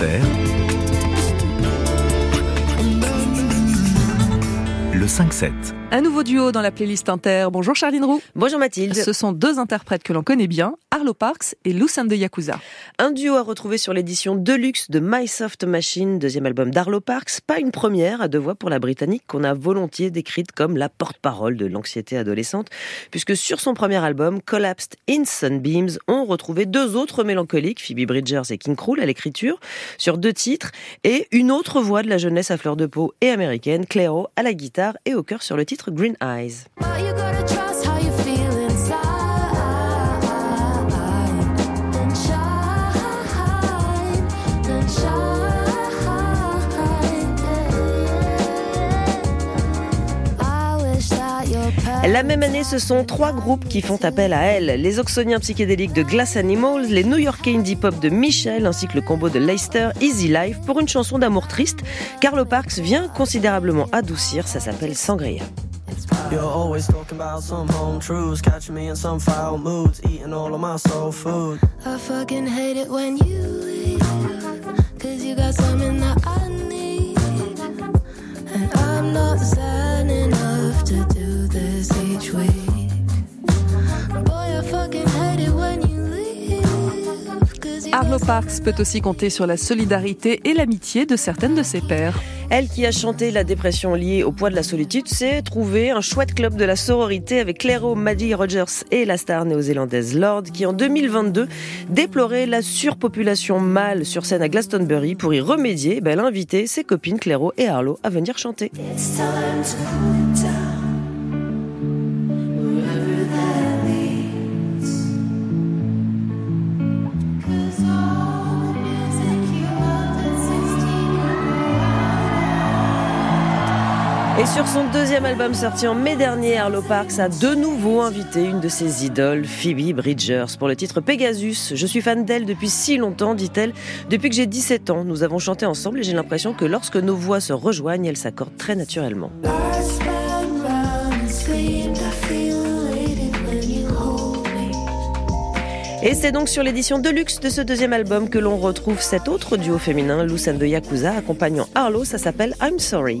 Inter. 5-7. Un nouveau duo dans la playlist Inter. Bonjour Charline Roux. Bonjour Mathilde. Ce sont deux interprètes que l'on connaît bien, Arlo Parks et Lucen de Yakuza. Un duo à retrouver sur l'édition Deluxe de My Soft Machine, deuxième album d'Arlo Parks. Pas une première à deux voix pour la Britannique qu'on a volontiers décrite comme la porte-parole de l'anxiété adolescente, puisque sur son premier album, Collapsed in Sunbeams, on retrouvait deux autres mélancoliques, Phoebe Bridgers et King Krul à l'écriture, sur deux titres, et une autre voix de la jeunesse à fleur de peau et américaine, Clairo, à la guitare et au cœur sur le titre Green Eyes. La même année, ce sont trois groupes qui font appel à elle. Les Oxoniens psychédéliques de Glass Animals, les New Yorkais indie pop de Michel, ainsi que le combo de Leicester, Easy Life, pour une chanson d'amour triste. Carlo Parks vient considérablement adoucir, ça s'appelle Sangria. You're always talking about some home truths, catching me in some foul moods, eating all of my soul food. I fucking hate it when you leave, cause you got something that I need. And I'm not sad Arlo Parks peut aussi compter sur la solidarité et l'amitié de certaines de ses pairs. Elle qui a chanté la dépression liée au poids de la solitude s'est trouvée un chouette club de la sororité avec Clairo, Maddie Rogers et la star néo-zélandaise Lord qui en 2022 déplorait la surpopulation mâle sur scène à Glastonbury. Pour y remédier, ben, elle a invité ses copines Clairo et Arlo à venir chanter. Et sur son deuxième album sorti en mai dernier, Arlo Parks a de nouveau invité une de ses idoles, Phoebe Bridgers, pour le titre Pegasus. Je suis fan d'elle depuis si longtemps, dit-elle. Depuis que j'ai 17 ans, nous avons chanté ensemble et j'ai l'impression que lorsque nos voix se rejoignent, elles s'accordent très naturellement. Et c'est donc sur l'édition deluxe de ce deuxième album que l'on retrouve cet autre duo féminin, Lucen de Yakuza, accompagnant Arlo, ça s'appelle I'm Sorry.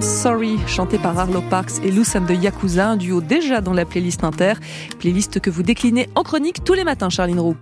Sorry, chanté par Arlo Parks et Lucem de Yakuza, un duo déjà dans la playlist Inter, playlist que vous déclinez en chronique tous les matins, Charline Roux.